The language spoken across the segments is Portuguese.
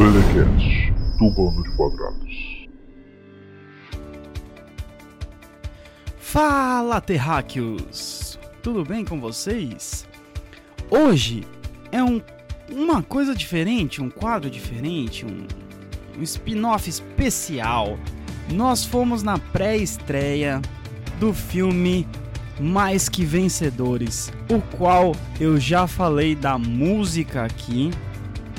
Telecast, do bando de quadrados. Fala, terráqueos! Tudo bem com vocês? Hoje é um, uma coisa diferente, um quadro diferente, um, um spin-off especial. Nós fomos na pré-estreia do filme Mais Que Vencedores, o qual eu já falei da música aqui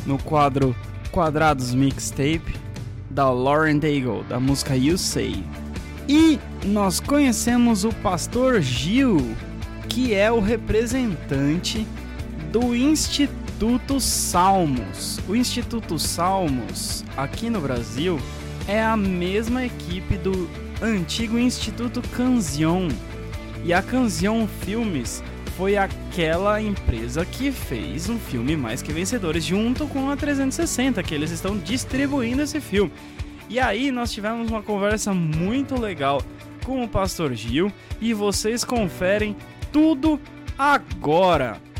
no quadro Quadrados Mixtape da Lauren Daigle, da música You Say. E nós conhecemos o pastor Gil, que é o representante do Instituto Salmos. O Instituto Salmos, aqui no Brasil, é a mesma equipe do antigo Instituto Canzion. E a Canzion Filmes foi aquela empresa que fez um filme mais que vencedores junto com a 360, que eles estão distribuindo esse filme. E aí nós tivemos uma conversa muito legal com o Pastor Gil e vocês conferem tudo agora.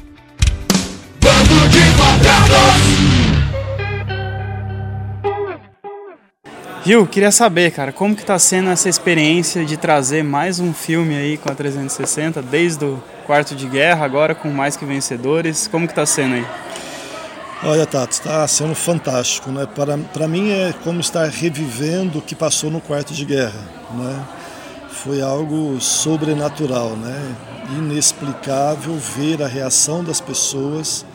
Gil, queria saber, cara, como que tá sendo essa experiência de trazer mais um filme aí com a 360, desde o Quarto de Guerra, agora com Mais Que Vencedores, como que tá sendo aí? Olha, Tato, está sendo fantástico, né? Para, para mim é como estar revivendo o que passou no Quarto de Guerra, né? Foi algo sobrenatural, né? Inexplicável ver a reação das pessoas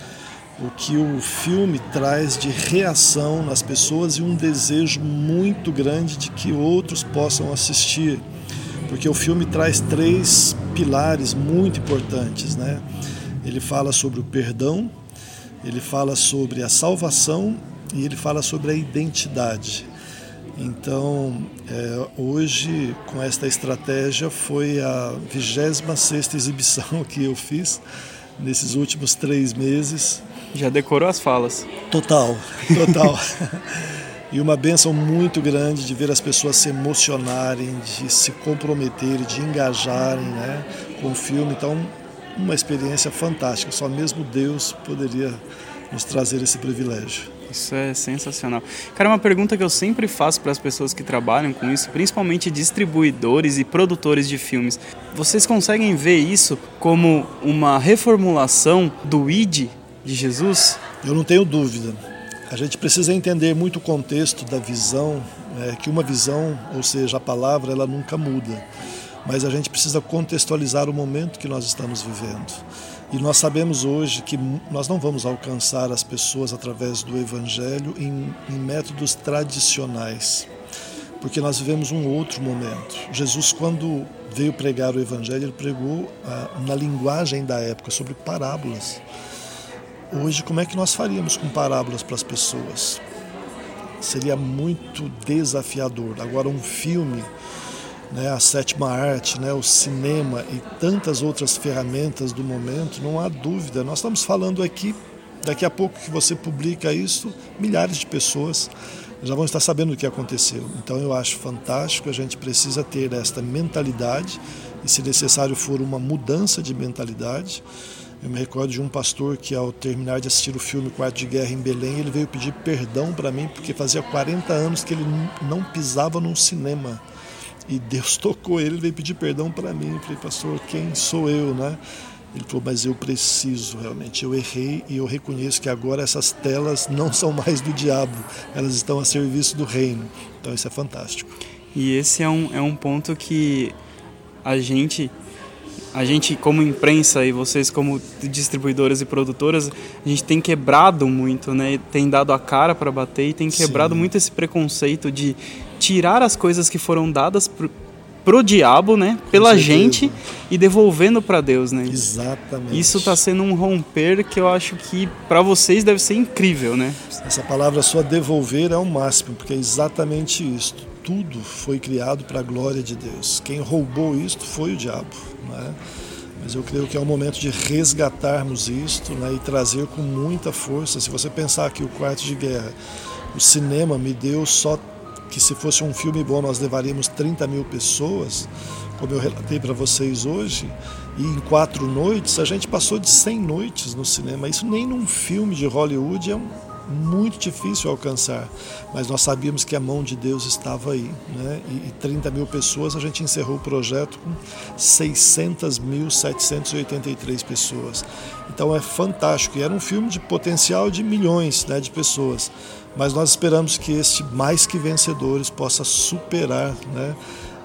o que o filme traz de reação nas pessoas e um desejo muito grande de que outros possam assistir, porque o filme traz três pilares muito importantes, né? Ele fala sobre o perdão, ele fala sobre a salvação e ele fala sobre a identidade. Então, é, hoje, com esta estratégia, foi a 26 exibição que eu fiz nesses últimos três meses. Já decorou as falas? Total, total. e uma benção muito grande de ver as pessoas se emocionarem, de se comprometerem, de engajarem né, com o filme. Então, uma experiência fantástica. Só mesmo Deus poderia nos trazer esse privilégio. Isso é sensacional. Cara, uma pergunta que eu sempre faço para as pessoas que trabalham com isso, principalmente distribuidores e produtores de filmes. Vocês conseguem ver isso como uma reformulação do ID de Jesus? Eu não tenho dúvida. A gente precisa entender muito o contexto da visão, é, que uma visão, ou seja, a palavra, ela nunca muda. Mas a gente precisa contextualizar o momento que nós estamos vivendo. E nós sabemos hoje que nós não vamos alcançar as pessoas através do Evangelho em, em métodos tradicionais, porque nós vivemos um outro momento. Jesus, quando veio pregar o Evangelho, ele pregou ah, na linguagem da época sobre parábolas. Hoje, como é que nós faríamos com parábolas para as pessoas? Seria muito desafiador. Agora, um filme né, a sétima arte, né, o cinema e tantas outras ferramentas do momento, não há dúvida. Nós estamos falando aqui, daqui a pouco que você publica isso, milhares de pessoas já vão estar sabendo o que aconteceu. Então eu acho fantástico, a gente precisa ter esta mentalidade e, se necessário for, uma mudança de mentalidade. Eu me recordo de um pastor que, ao terminar de assistir o filme Quarto de Guerra em Belém, ele veio pedir perdão para mim, porque fazia 40 anos que ele não pisava num cinema. E Deus tocou ele, veio pedir perdão para mim. Eu falei, pastor, quem sou eu, né? Ele falou, mas eu preciso realmente, eu errei e eu reconheço que agora essas telas não são mais do diabo, elas estão a serviço do reino. Então isso é fantástico. E esse é um, é um ponto que a gente, a gente como imprensa e vocês como distribuidoras e produtoras, a gente tem quebrado muito, né? Tem dado a cara para bater e tem quebrado Sim. muito esse preconceito de tirar as coisas que foram dadas pro, pro diabo, né, pela gente e devolvendo para Deus, né? Exatamente. Isso está sendo um romper que eu acho que para vocês deve ser incrível, né? Essa palavra sua devolver é o máximo, porque é exatamente isso. Tudo foi criado para a glória de Deus. Quem roubou isto foi o diabo, né? Mas eu creio que é o momento de resgatarmos isto né, e trazer com muita força. Se você pensar que o quarto de guerra, o cinema me deu só que se fosse um filme bom nós levaríamos 30 mil pessoas, como eu relatei para vocês hoje, e em quatro noites a gente passou de 100 noites no cinema. Isso nem num filme de Hollywood é um, muito difícil alcançar, mas nós sabíamos que a mão de Deus estava aí. Né? E, e 30 mil pessoas, a gente encerrou o projeto com 600.783 pessoas. Então é fantástico. E era um filme de potencial de milhões né, de pessoas. Mas nós esperamos que este Mais Que Vencedores possa superar né,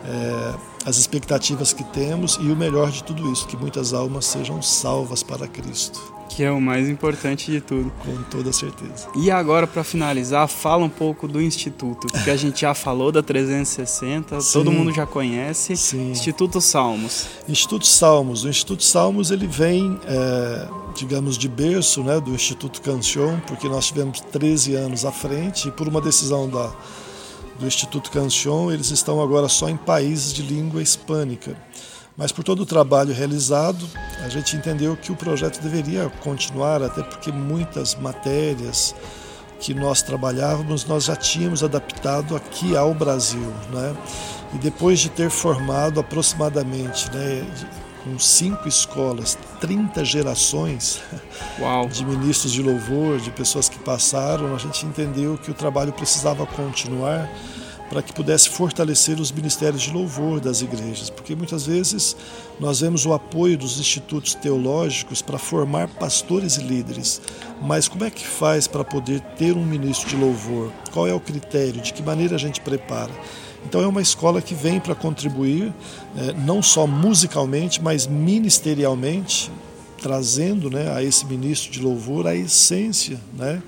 é, as expectativas que temos e o melhor de tudo isso, que muitas almas sejam salvas para Cristo. Que é o mais importante de tudo. Com toda certeza. E agora, para finalizar, fala um pouco do Instituto, porque a gente já falou da 360, Sim. todo mundo já conhece. Sim. Instituto Salmos. Instituto Salmos. O Instituto Salmos ele vem, é, digamos, de berço né, do Instituto Cancion, porque nós tivemos 13 anos à frente e por uma decisão da, do Instituto Cancion, eles estão agora só em países de língua hispânica. Mas por todo o trabalho realizado, a gente entendeu que o projeto deveria continuar, até porque muitas matérias que nós trabalhávamos nós já tínhamos adaptado aqui ao Brasil, né? E depois de ter formado aproximadamente, né, com cinco escolas, 30 gerações Uau. de ministros de louvor, de pessoas que passaram, a gente entendeu que o trabalho precisava continuar para que pudesse fortalecer os ministérios de louvor das igrejas, porque muitas vezes nós vemos o apoio dos institutos teológicos para formar pastores e líderes, mas como é que faz para poder ter um ministro de louvor? Qual é o critério? De que maneira a gente prepara? Então é uma escola que vem para contribuir, é, não só musicalmente, mas ministerialmente, trazendo né, a esse ministro de louvor a essência né,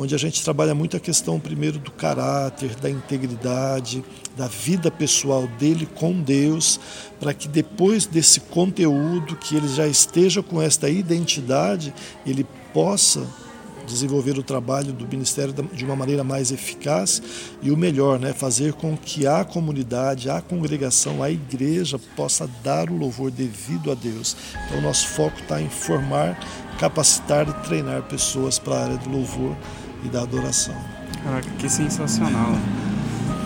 onde a gente trabalha muito a questão primeiro do caráter, da integridade, da vida pessoal dele com Deus, para que depois desse conteúdo, que ele já esteja com esta identidade, ele possa desenvolver o trabalho do ministério de uma maneira mais eficaz e o melhor, né, fazer com que a comunidade, a congregação, a igreja possa dar o louvor devido a Deus. Então, o nosso foco está em formar, capacitar e treinar pessoas para a área do louvor e da adoração. Caraca, que sensacional.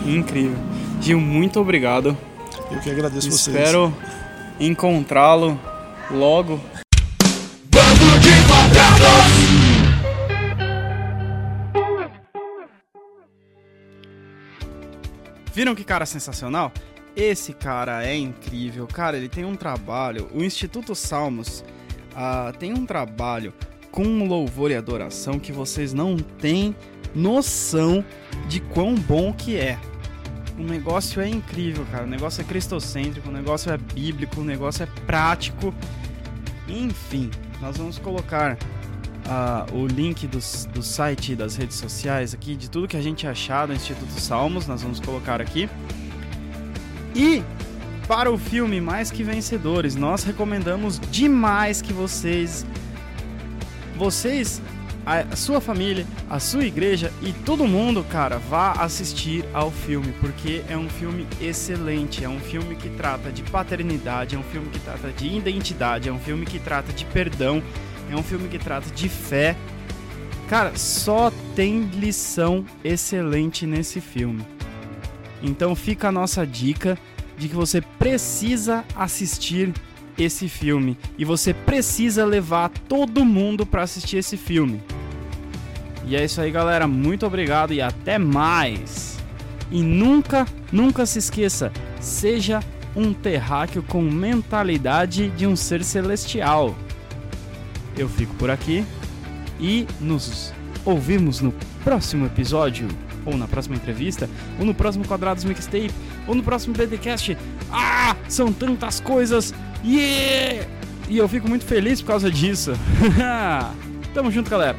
Incrível. Gil, muito obrigado. Eu que agradeço vocês. Espero encontrá-lo logo. Bando de quadrados! Viram que cara sensacional? Esse cara é incrível. Cara, ele tem um trabalho. O Instituto Salmos uh, tem um trabalho com louvor e adoração que vocês não têm noção de quão bom que é. O negócio é incrível, cara. O negócio é cristocêntrico, o negócio é bíblico, o negócio é prático. Enfim, nós vamos colocar uh, o link do site das redes sociais aqui, de tudo que a gente achar do Instituto Salmos, nós vamos colocar aqui. E para o filme Mais Que Vencedores, nós recomendamos demais que vocês vocês, a sua família, a sua igreja e todo mundo, cara, vá assistir ao filme, porque é um filme excelente, é um filme que trata de paternidade, é um filme que trata de identidade, é um filme que trata de perdão, é um filme que trata de fé. Cara, só tem lição excelente nesse filme. Então fica a nossa dica de que você precisa assistir esse filme e você precisa levar todo mundo para assistir esse filme. E é isso aí, galera. Muito obrigado e até mais. E nunca, nunca se esqueça, seja um terráqueo com mentalidade de um ser celestial. Eu fico por aqui e nos ouvimos no próximo episódio, ou na próxima entrevista, ou no próximo Quadrados Mixtape, ou no próximo BDcast. Ah, são tantas coisas Yeah! E eu fico muito feliz por causa disso. Tamo junto, galera.